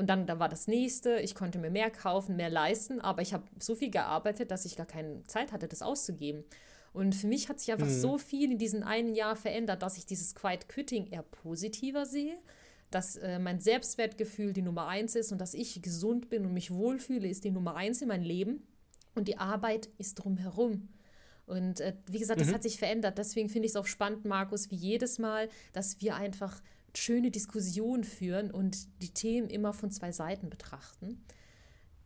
Und dann da war das nächste, ich konnte mir mehr kaufen, mehr leisten, aber ich habe so viel gearbeitet, dass ich gar keine Zeit hatte, das auszugeben. Und für mich hat sich einfach mhm. so viel in diesem einen Jahr verändert, dass ich dieses Quiet Quitting eher positiver sehe, dass äh, mein Selbstwertgefühl die Nummer eins ist und dass ich gesund bin und mich wohlfühle, ist die Nummer eins in meinem Leben. Und die Arbeit ist drumherum. Und äh, wie gesagt, das mhm. hat sich verändert. Deswegen finde ich es auch spannend, Markus, wie jedes Mal, dass wir einfach schöne Diskussion führen und die Themen immer von zwei Seiten betrachten.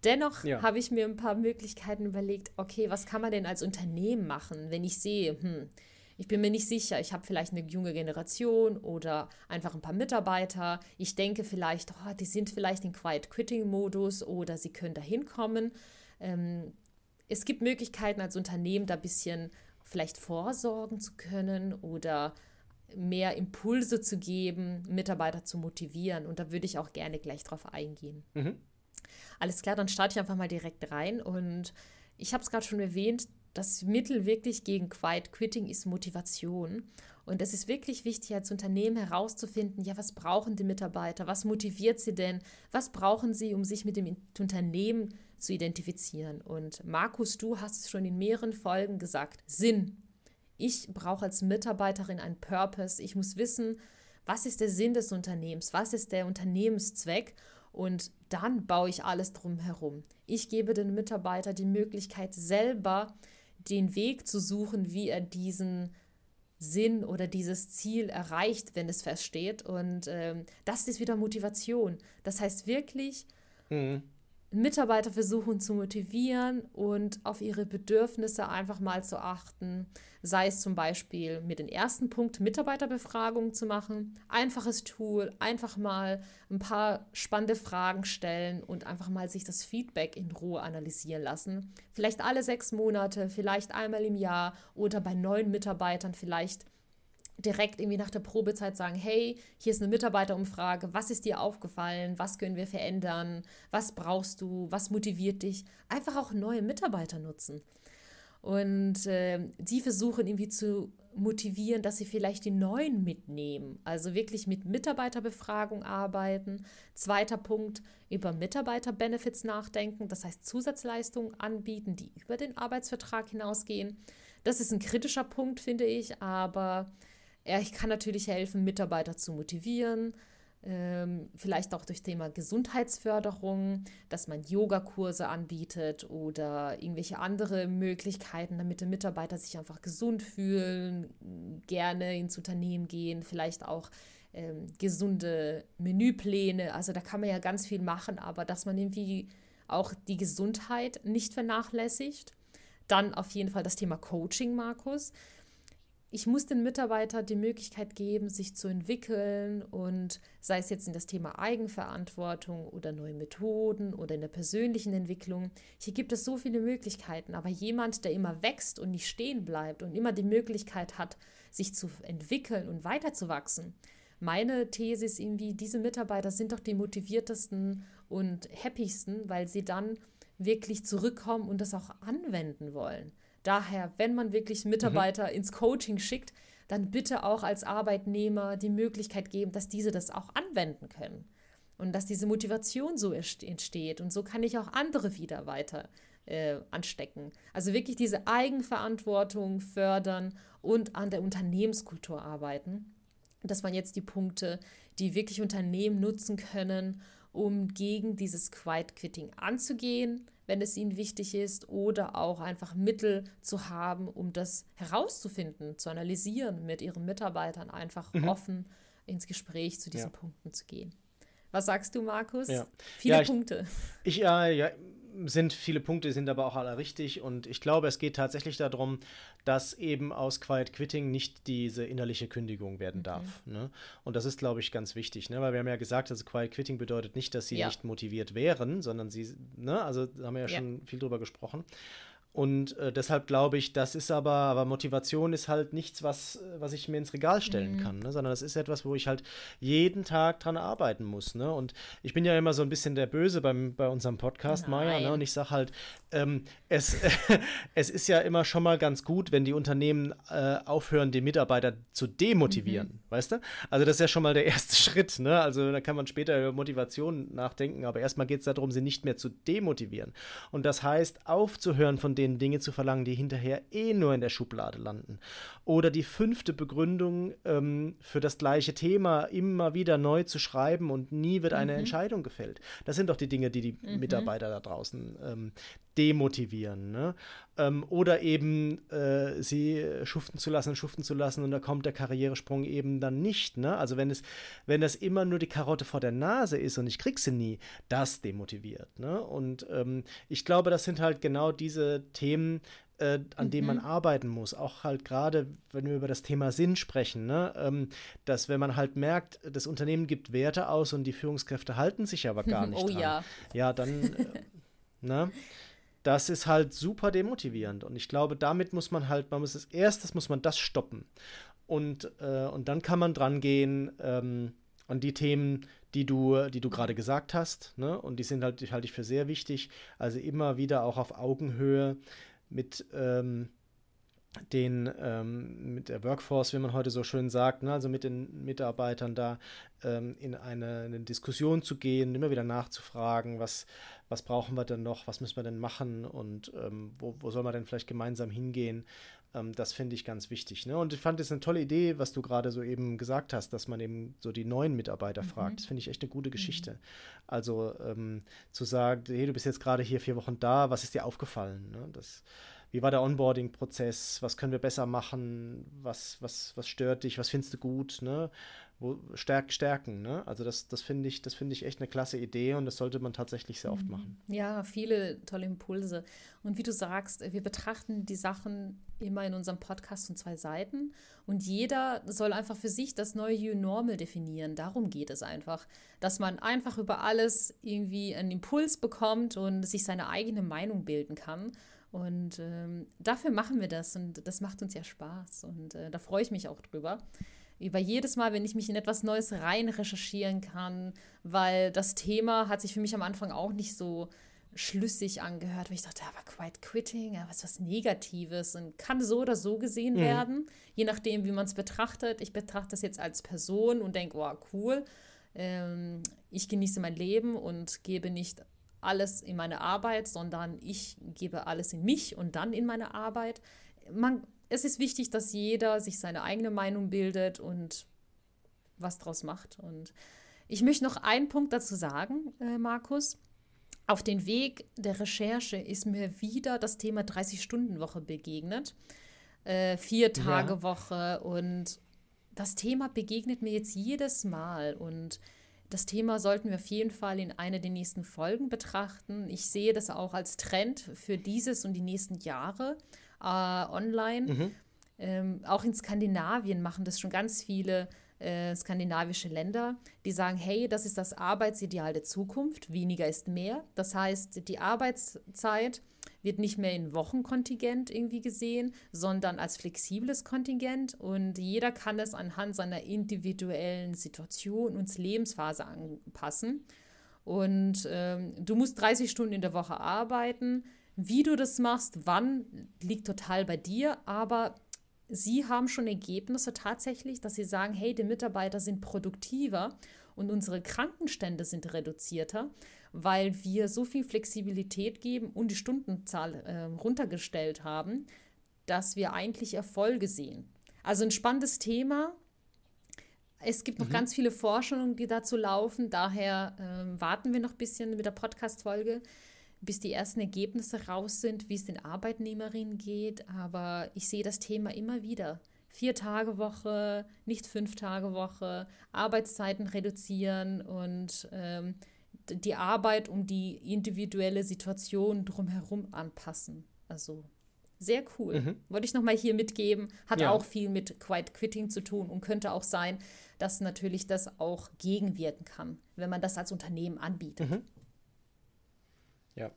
Dennoch ja. habe ich mir ein paar Möglichkeiten überlegt, okay, was kann man denn als Unternehmen machen, wenn ich sehe, hm, ich bin mir nicht sicher, ich habe vielleicht eine junge Generation oder einfach ein paar Mitarbeiter. Ich denke vielleicht, oh, die sind vielleicht in Quiet Quitting Modus oder sie können da hinkommen. Ähm, es gibt Möglichkeiten als Unternehmen, da ein bisschen vielleicht vorsorgen zu können oder mehr Impulse zu geben, Mitarbeiter zu motivieren. Und da würde ich auch gerne gleich drauf eingehen. Mhm. Alles klar, dann starte ich einfach mal direkt rein. Und ich habe es gerade schon erwähnt, das Mittel wirklich gegen Quiet Quitting ist Motivation. Und es ist wirklich wichtig, als Unternehmen herauszufinden, ja, was brauchen die Mitarbeiter? Was motiviert sie denn? Was brauchen sie, um sich mit dem Unternehmen zu identifizieren. Und Markus, du hast es schon in mehreren Folgen gesagt, Sinn. Ich brauche als Mitarbeiterin einen Purpose. Ich muss wissen, was ist der Sinn des Unternehmens, was ist der Unternehmenszweck und dann baue ich alles drumherum. Ich gebe den Mitarbeiter die Möglichkeit, selber den Weg zu suchen, wie er diesen Sinn oder dieses Ziel erreicht, wenn es feststeht. Und ähm, das ist wieder Motivation. Das heißt wirklich, mhm. Mitarbeiter versuchen zu motivieren und auf ihre Bedürfnisse einfach mal zu achten. Sei es zum Beispiel mit dem ersten Punkt Mitarbeiterbefragung zu machen. Einfaches Tool, einfach mal ein paar spannende Fragen stellen und einfach mal sich das Feedback in Ruhe analysieren lassen. Vielleicht alle sechs Monate, vielleicht einmal im Jahr oder bei neuen Mitarbeitern vielleicht direkt irgendwie nach der Probezeit sagen, hey, hier ist eine Mitarbeiterumfrage, was ist dir aufgefallen, was können wir verändern, was brauchst du, was motiviert dich, einfach auch neue Mitarbeiter nutzen. Und äh, die versuchen irgendwie zu motivieren, dass sie vielleicht die neuen mitnehmen. Also wirklich mit Mitarbeiterbefragung arbeiten. Zweiter Punkt, über Mitarbeiterbenefits nachdenken, das heißt Zusatzleistungen anbieten, die über den Arbeitsvertrag hinausgehen. Das ist ein kritischer Punkt, finde ich, aber ich kann natürlich helfen, Mitarbeiter zu motivieren, ähm, vielleicht auch durch Thema Gesundheitsförderung, dass man Yogakurse anbietet oder irgendwelche andere Möglichkeiten, damit die Mitarbeiter sich einfach gesund fühlen, gerne ins Unternehmen gehen, vielleicht auch ähm, gesunde Menüpläne. Also da kann man ja ganz viel machen, aber dass man irgendwie auch die Gesundheit nicht vernachlässigt. Dann auf jeden Fall das Thema Coaching, Markus ich muss den Mitarbeitern die Möglichkeit geben, sich zu entwickeln und sei es jetzt in das Thema Eigenverantwortung oder neue Methoden oder in der persönlichen Entwicklung. Hier gibt es so viele Möglichkeiten, aber jemand, der immer wächst und nicht stehen bleibt und immer die Möglichkeit hat, sich zu entwickeln und weiterzuwachsen. Meine These ist irgendwie, diese Mitarbeiter sind doch die motiviertesten und happysten, weil sie dann wirklich zurückkommen und das auch anwenden wollen. Daher, wenn man wirklich Mitarbeiter mhm. ins Coaching schickt, dann bitte auch als Arbeitnehmer die Möglichkeit geben, dass diese das auch anwenden können und dass diese Motivation so entsteht. Und so kann ich auch andere wieder weiter äh, anstecken. Also wirklich diese Eigenverantwortung fördern und an der Unternehmenskultur arbeiten. Das waren jetzt die Punkte, die wirklich Unternehmen nutzen können, um gegen dieses Quiet Quitting anzugehen wenn es ihnen wichtig ist, oder auch einfach Mittel zu haben, um das herauszufinden, zu analysieren, mit ihren Mitarbeitern einfach mhm. offen ins Gespräch zu diesen ja. Punkten zu gehen. Was sagst du, Markus? Ja. Viele ja, ich, Punkte. Ich, ja, ja, sind viele Punkte, sind aber auch alle richtig. Und ich glaube, es geht tatsächlich darum, dass eben aus Quiet Quitting nicht diese innerliche Kündigung werden mhm. darf. Ne? Und das ist, glaube ich, ganz wichtig, ne? weil wir haben ja gesagt, also Quiet Quitting bedeutet nicht, dass sie ja. nicht motiviert wären, sondern sie, ne? also da haben wir ja, ja. schon viel drüber gesprochen. Und äh, deshalb glaube ich, das ist aber, aber Motivation ist halt nichts, was, was ich mir ins Regal stellen mhm. kann, ne? sondern das ist etwas, wo ich halt jeden Tag dran arbeiten muss. Ne? Und ich bin ja immer so ein bisschen der Böse beim, bei unserem Podcast, Maya, ne? und ich sage halt, ähm, es, es ist ja immer schon mal ganz gut, wenn die Unternehmen äh, aufhören, die Mitarbeiter zu demotivieren, mhm. weißt du? Also das ist ja schon mal der erste Schritt. Ne? Also da kann man später über Motivation nachdenken, aber erstmal geht es darum, sie nicht mehr zu demotivieren. Und das heißt, aufzuhören von dem, denen Dinge zu verlangen, die hinterher eh nur in der Schublade landen. Oder die fünfte Begründung ähm, für das gleiche Thema immer wieder neu zu schreiben und nie wird eine mhm. Entscheidung gefällt. Das sind doch die Dinge, die die mhm. Mitarbeiter da draußen ähm, demotivieren. Ne? Ähm, oder eben äh, sie schuften zu lassen, schuften zu lassen und da kommt der Karrieresprung eben dann nicht. Ne? Also wenn es, wenn das immer nur die Karotte vor der Nase ist und ich krieg sie nie, das demotiviert. Ne? Und ähm, ich glaube, das sind halt genau diese Themen, äh, an mhm. dem man arbeiten muss. Auch halt gerade, wenn wir über das Thema Sinn sprechen, ne? ähm, dass wenn man halt merkt, das Unternehmen gibt Werte aus und die Führungskräfte halten sich aber gar nicht oh, dran. Ja, ja dann, äh, ne? Das ist halt super demotivierend. Und ich glaube, damit muss man halt, man muss als erstes muss man das stoppen. Und, äh, und dann kann man dran gehen ähm, an die Themen, die du, die du gerade gesagt hast. Ne? Und die sind halt, halte ich für sehr wichtig. Also immer wieder auch auf Augenhöhe mit, ähm, den ähm, mit der Workforce, wie man heute so schön sagt, ne, also mit den Mitarbeitern da ähm, in eine, eine, Diskussion zu gehen, immer wieder nachzufragen, was, was brauchen wir denn noch, was müssen wir denn machen und ähm, wo, wo soll man denn vielleicht gemeinsam hingehen. Ähm, das finde ich ganz wichtig. Ne? Und ich fand es eine tolle Idee, was du gerade so eben gesagt hast, dass man eben so die neuen Mitarbeiter mhm. fragt. Das finde ich echt eine gute Geschichte. Mhm. Also ähm, zu sagen, hey, du bist jetzt gerade hier vier Wochen da, was ist dir aufgefallen? Ne? Das wie war der Onboarding-Prozess, was können wir besser machen, was, was, was stört dich, was findest du gut, ne? Wo, stärk, stärken, ne? Also das, das finde ich, das ich echt eine klasse Idee und das sollte man tatsächlich sehr oft mhm. machen. Ja, viele tolle Impulse. Und wie du sagst, wir betrachten die Sachen immer in unserem Podcast von zwei Seiten und jeder soll einfach für sich das neue New Normal definieren. Darum geht es einfach, dass man einfach über alles irgendwie einen Impuls bekommt und sich seine eigene Meinung bilden kann. Und ähm, dafür machen wir das und das macht uns ja Spaß und äh, da freue ich mich auch drüber. Über jedes Mal, wenn ich mich in etwas Neues rein recherchieren kann, weil das Thema hat sich für mich am Anfang auch nicht so schlüssig angehört, weil ich dachte, aber Quiet Quitting, ja, was was Negatives und kann so oder so gesehen mhm. werden, je nachdem, wie man es betrachtet. Ich betrachte das jetzt als Person und denke, oh, cool, ähm, ich genieße mein Leben und gebe nicht alles in meine Arbeit, sondern ich gebe alles in mich und dann in meine Arbeit. Man, es ist wichtig, dass jeder sich seine eigene Meinung bildet und was draus macht. Und ich möchte noch einen Punkt dazu sagen, äh, Markus. Auf den Weg der Recherche ist mir wieder das Thema 30-Stunden-Woche begegnet. Äh, Vier-Tage-Woche ja. und das Thema begegnet mir jetzt jedes Mal und das Thema sollten wir auf jeden Fall in einer der nächsten Folgen betrachten. Ich sehe das auch als Trend für dieses und die nächsten Jahre äh, online. Mhm. Ähm, auch in Skandinavien machen das schon ganz viele äh, skandinavische Länder, die sagen, hey, das ist das Arbeitsideal der Zukunft, weniger ist mehr. Das heißt, die Arbeitszeit wird nicht mehr in Wochenkontingent irgendwie gesehen, sondern als flexibles Kontingent und jeder kann es anhand seiner individuellen Situation und Lebensphase anpassen. Und ähm, du musst 30 Stunden in der Woche arbeiten. Wie du das machst, wann, liegt total bei dir, aber sie haben schon Ergebnisse tatsächlich, dass sie sagen, hey, die Mitarbeiter sind produktiver und unsere Krankenstände sind reduzierter, weil wir so viel Flexibilität geben und die Stundenzahl äh, runtergestellt haben, dass wir eigentlich Erfolge sehen. Also ein spannendes Thema. Es gibt noch mhm. ganz viele Forschungen, die dazu laufen. Daher äh, warten wir noch ein bisschen mit der Podcast-Folge, bis die ersten Ergebnisse raus sind, wie es den Arbeitnehmerinnen geht. Aber ich sehe das Thema immer wieder. Vier Tage Woche, nicht fünf Tage Woche, Arbeitszeiten reduzieren und ähm, die Arbeit um die individuelle Situation drumherum anpassen. Also sehr cool. Mhm. Wollte ich nochmal hier mitgeben. Hat ja. auch viel mit Quiet Quitting zu tun und könnte auch sein, dass natürlich das auch gegenwirken kann, wenn man das als Unternehmen anbietet. Mhm. Ja.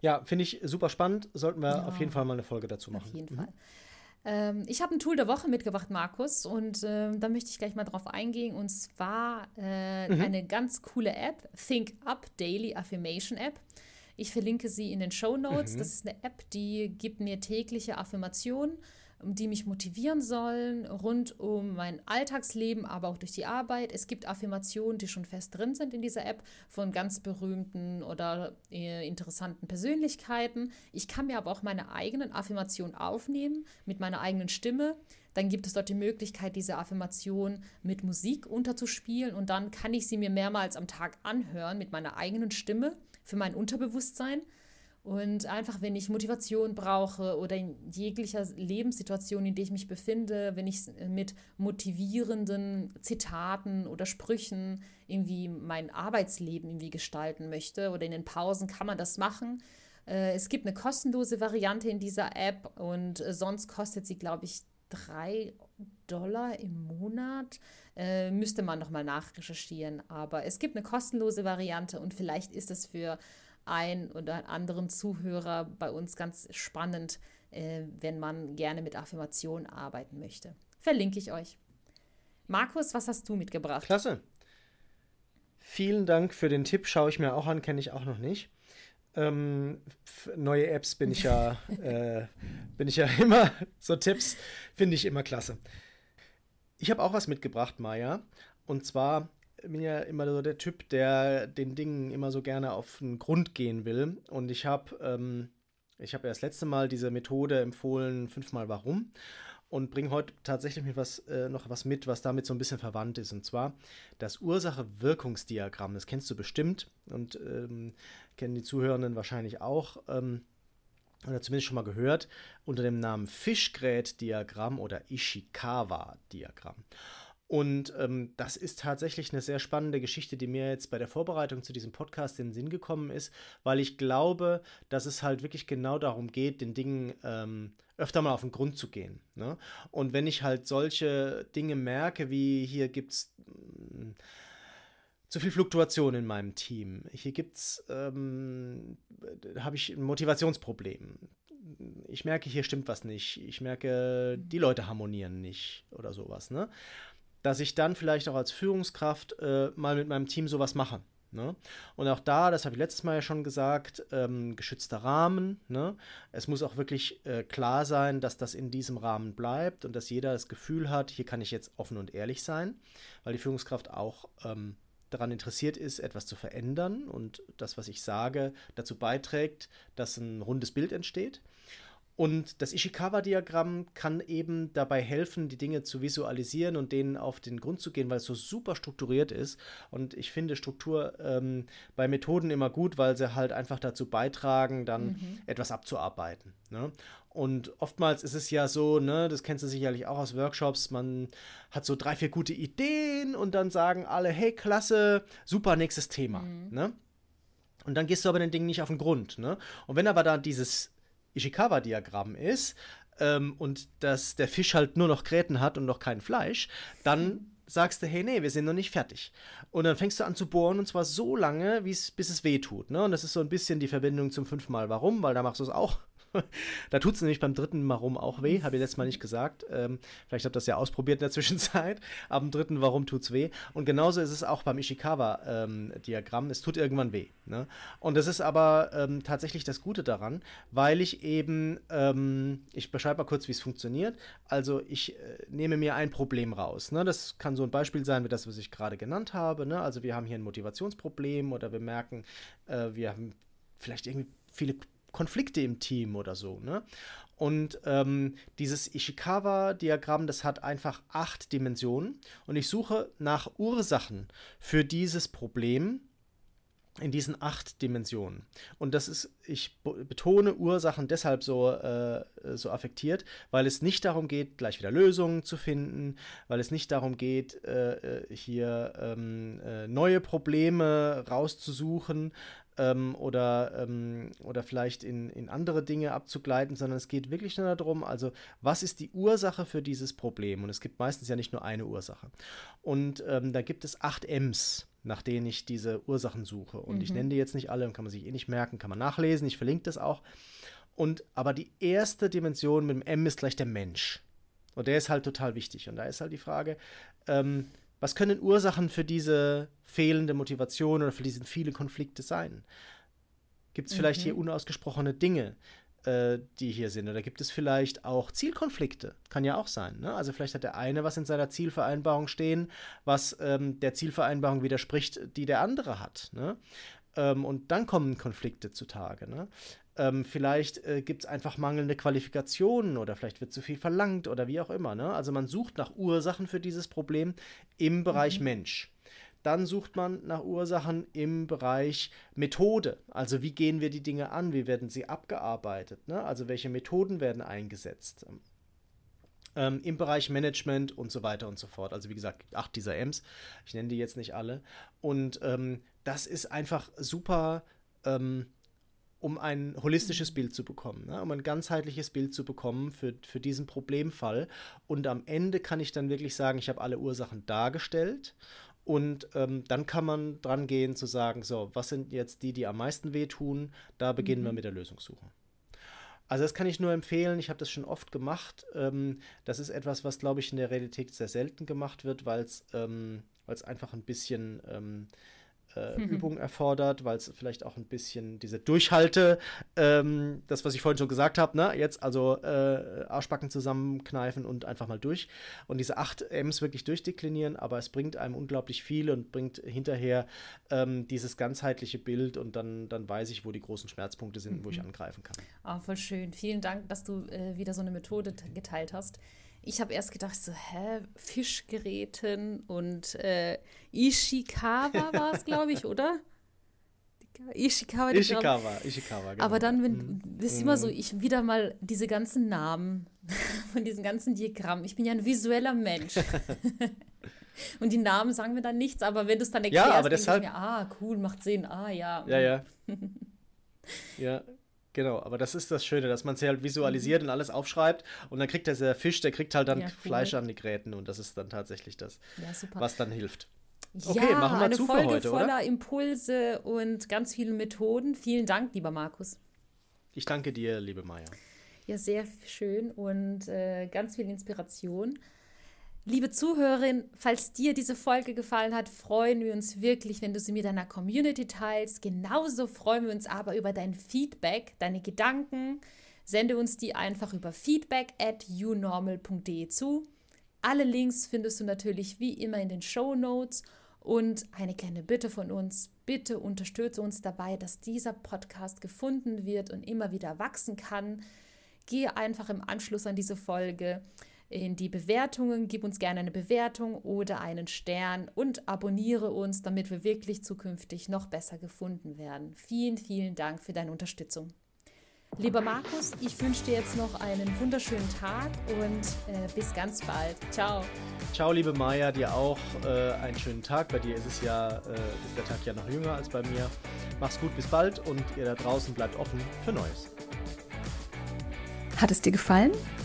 Ja, finde ich super spannend. Sollten wir ja. auf jeden Fall mal eine Folge dazu machen. Auf jeden mhm. Fall. Ähm, ich habe ein Tool der Woche mitgebracht, Markus, und äh, da möchte ich gleich mal drauf eingehen. Und zwar äh, mhm. eine ganz coole App, Think Up Daily Affirmation App. Ich verlinke sie in den Show Notes. Mhm. Das ist eine App, die gibt mir tägliche Affirmationen die mich motivieren sollen, rund um mein Alltagsleben, aber auch durch die Arbeit. Es gibt Affirmationen, die schon fest drin sind in dieser App von ganz berühmten oder äh, interessanten Persönlichkeiten. Ich kann mir aber auch meine eigenen Affirmationen aufnehmen mit meiner eigenen Stimme. Dann gibt es dort die Möglichkeit, diese Affirmation mit Musik unterzuspielen und dann kann ich sie mir mehrmals am Tag anhören mit meiner eigenen Stimme für mein Unterbewusstsein. Und einfach, wenn ich Motivation brauche oder in jeglicher Lebenssituation, in der ich mich befinde, wenn ich mit motivierenden Zitaten oder Sprüchen irgendwie mein Arbeitsleben irgendwie gestalten möchte oder in den Pausen kann man das machen. Äh, es gibt eine kostenlose Variante in dieser App und äh, sonst kostet sie, glaube ich, drei Dollar im Monat. Äh, müsste man nochmal nachrecherchieren. Aber es gibt eine kostenlose Variante und vielleicht ist es für ein oder anderen Zuhörer bei uns ganz spannend, äh, wenn man gerne mit Affirmationen arbeiten möchte. Verlinke ich euch. Markus, was hast du mitgebracht? Klasse. Vielen Dank für den Tipp. Schaue ich mir auch an, kenne ich auch noch nicht. Ähm, neue Apps bin ich ja, äh, bin ich ja immer, so Tipps finde ich immer klasse. Ich habe auch was mitgebracht, Maya. Und zwar bin ja immer so der Typ, der den Dingen immer so gerne auf den Grund gehen will. Und ich habe ähm, habe ja das letzte Mal diese Methode empfohlen, fünfmal warum und bringe heute tatsächlich mir was, äh, noch was mit, was damit so ein bisschen verwandt ist. Und zwar das Ursache-Wirkungsdiagramm. Das kennst du bestimmt und ähm, kennen die Zuhörenden wahrscheinlich auch. Ähm, oder zumindest schon mal gehört, unter dem Namen Fischgrät-Diagramm oder Ishikawa-Diagramm. Und ähm, das ist tatsächlich eine sehr spannende Geschichte, die mir jetzt bei der Vorbereitung zu diesem Podcast in den Sinn gekommen ist, weil ich glaube, dass es halt wirklich genau darum geht, den Dingen ähm, öfter mal auf den Grund zu gehen. Ne? Und wenn ich halt solche Dinge merke, wie hier gibt es hm, zu viel Fluktuation in meinem Team, hier gibt es, ähm, habe ich ein Motivationsproblem. Ich merke, hier stimmt was nicht. Ich merke, die Leute harmonieren nicht oder sowas. Ne? Dass ich dann vielleicht auch als Führungskraft äh, mal mit meinem Team sowas mache. Ne? Und auch da, das habe ich letztes Mal ja schon gesagt, ähm, geschützter Rahmen. Ne? Es muss auch wirklich äh, klar sein, dass das in diesem Rahmen bleibt und dass jeder das Gefühl hat, hier kann ich jetzt offen und ehrlich sein, weil die Führungskraft auch ähm, daran interessiert ist, etwas zu verändern und das, was ich sage, dazu beiträgt, dass ein rundes Bild entsteht. Und das Ishikawa-Diagramm kann eben dabei helfen, die Dinge zu visualisieren und denen auf den Grund zu gehen, weil es so super strukturiert ist. Und ich finde Struktur ähm, bei Methoden immer gut, weil sie halt einfach dazu beitragen, dann mhm. etwas abzuarbeiten. Ne? Und oftmals ist es ja so, ne, das kennst du sicherlich auch aus Workshops, man hat so drei, vier gute Ideen und dann sagen alle, hey, klasse, super, nächstes Thema. Mhm. Ne? Und dann gehst du aber den Dingen nicht auf den Grund. Ne? Und wenn aber da dieses Ishikawa-Diagramm ist ähm, und dass der Fisch halt nur noch Gräten hat und noch kein Fleisch, dann sagst du, hey, nee, wir sind noch nicht fertig. Und dann fängst du an zu bohren und zwar so lange, bis es weh tut. Ne? Und das ist so ein bisschen die Verbindung zum fünfmal Warum, weil da machst du es auch da tut es nämlich beim dritten Warum auch weh, habe ich letztes Mal nicht gesagt. Ähm, vielleicht habt ihr das ja ausprobiert in der Zwischenzeit. Am dritten Warum tut es weh. Und genauso ist es auch beim Ishikawa-Diagramm. Ähm, es tut irgendwann weh. Ne? Und das ist aber ähm, tatsächlich das Gute daran, weil ich eben, ähm, ich beschreibe mal kurz, wie es funktioniert. Also ich äh, nehme mir ein Problem raus. Ne? Das kann so ein Beispiel sein wie das, was ich gerade genannt habe. Ne? Also wir haben hier ein Motivationsproblem oder wir merken, äh, wir haben vielleicht irgendwie viele Konflikte im Team oder so. Ne? Und ähm, dieses Ishikawa-Diagramm, das hat einfach acht Dimensionen. Und ich suche nach Ursachen für dieses Problem in diesen acht Dimensionen. Und das ist, ich betone Ursachen deshalb so, äh, so affektiert, weil es nicht darum geht, gleich wieder Lösungen zu finden, weil es nicht darum geht, äh, äh hier ähm, äh, neue Probleme rauszusuchen, ähm, oder, ähm, oder vielleicht in, in andere Dinge abzugleiten, sondern es geht wirklich nur darum, also was ist die Ursache für dieses Problem? Und es gibt meistens ja nicht nur eine Ursache. Und ähm, da gibt es acht M's nach denen ich diese Ursachen suche. Und mhm. ich nenne die jetzt nicht alle, kann man sich eh nicht merken, kann man nachlesen, ich verlinke das auch. Und aber die erste Dimension mit dem M ist gleich der Mensch. Und der ist halt total wichtig. Und da ist halt die Frage, ähm, was können Ursachen für diese fehlende Motivation oder für diese vielen Konflikte sein? Gibt es vielleicht mhm. hier unausgesprochene Dinge, äh, die hier sind? Oder gibt es vielleicht auch Zielkonflikte? Kann ja auch sein. Ne? Also vielleicht hat der eine was in seiner Zielvereinbarung stehen, was ähm, der Zielvereinbarung widerspricht, die der andere hat. Ne? Ähm, und dann kommen Konflikte zutage. Ne? Ähm, vielleicht äh, gibt es einfach mangelnde Qualifikationen oder vielleicht wird zu viel verlangt oder wie auch immer. Ne? Also man sucht nach Ursachen für dieses Problem im Bereich mhm. Mensch. Dann sucht man nach Ursachen im Bereich Methode. Also wie gehen wir die Dinge an? Wie werden sie abgearbeitet? Ne? Also welche Methoden werden eingesetzt? Ähm, Im Bereich Management und so weiter und so fort. Also wie gesagt, acht dieser M's. Ich nenne die jetzt nicht alle. Und ähm, das ist einfach super. Ähm, um ein holistisches Bild zu bekommen, ne? um ein ganzheitliches Bild zu bekommen für, für diesen Problemfall. Und am Ende kann ich dann wirklich sagen, ich habe alle Ursachen dargestellt. Und ähm, dann kann man dran gehen zu sagen, so, was sind jetzt die, die am meisten wehtun? Da beginnen mhm. wir mit der Lösungssuche. Also das kann ich nur empfehlen. Ich habe das schon oft gemacht. Ähm, das ist etwas, was, glaube ich, in der Realität sehr selten gemacht wird, weil es ähm, einfach ein bisschen ähm, äh, mhm. Übung erfordert, weil es vielleicht auch ein bisschen diese Durchhalte, ähm, das, was ich vorhin schon gesagt habe, ne? jetzt also äh, Arschbacken zusammenkneifen und einfach mal durch. Und diese 8 M's wirklich durchdeklinieren, aber es bringt einem unglaublich viel und bringt hinterher ähm, dieses ganzheitliche Bild und dann, dann weiß ich, wo die großen Schmerzpunkte sind, mhm. wo ich mhm. angreifen kann. Oh, voll schön. Vielen Dank, dass du äh, wieder so eine Methode geteilt hast. Ich habe erst gedacht, so, hä, Fischgeräten und äh, Ishikawa war es, glaube ich, oder? Ishikawa, Ishikawa, Ishikawa, genau. Aber dann, wenn, wisst ihr mal so, ich wieder mal diese ganzen Namen von diesen ganzen Diagrammen. Ich bin ja ein visueller Mensch. Und die Namen sagen mir dann nichts, aber wenn du es dann erklärst, ja, aber deshalb, ich mir, ah, cool, macht Sinn, ah, ja. Ja, ja. ja, Genau, aber das ist das Schöne, dass man es halt visualisiert mhm. und alles aufschreibt und dann kriegt der Fisch, der kriegt halt dann ja, cool. Fleisch an die Gräten und das ist dann tatsächlich das, ja, was dann hilft. Okay, ja, machen wir eine zu Folge heute, voller oder? Impulse und ganz viele Methoden. Vielen Dank, lieber Markus. Ich danke dir, liebe Maya. Ja, sehr schön und äh, ganz viel Inspiration. Liebe Zuhörerin, falls dir diese Folge gefallen hat, freuen wir uns wirklich, wenn du sie mit deiner Community teilst. Genauso freuen wir uns aber über dein Feedback, deine Gedanken. Sende uns die einfach über feedback at unormal.de zu. Alle Links findest du natürlich wie immer in den Show Notes. Und eine kleine Bitte von uns, bitte unterstütze uns dabei, dass dieser Podcast gefunden wird und immer wieder wachsen kann. Gehe einfach im Anschluss an diese Folge in die Bewertungen, gib uns gerne eine Bewertung oder einen Stern und abonniere uns, damit wir wirklich zukünftig noch besser gefunden werden. Vielen, vielen Dank für deine Unterstützung. Lieber Markus, ich wünsche dir jetzt noch einen wunderschönen Tag und äh, bis ganz bald. Ciao. Ciao, liebe Maja, dir auch äh, einen schönen Tag. Bei dir ist es ja, äh, ist der Tag ja noch jünger als bei mir. Mach's gut, bis bald und ihr da draußen bleibt offen für Neues. Hat es dir gefallen?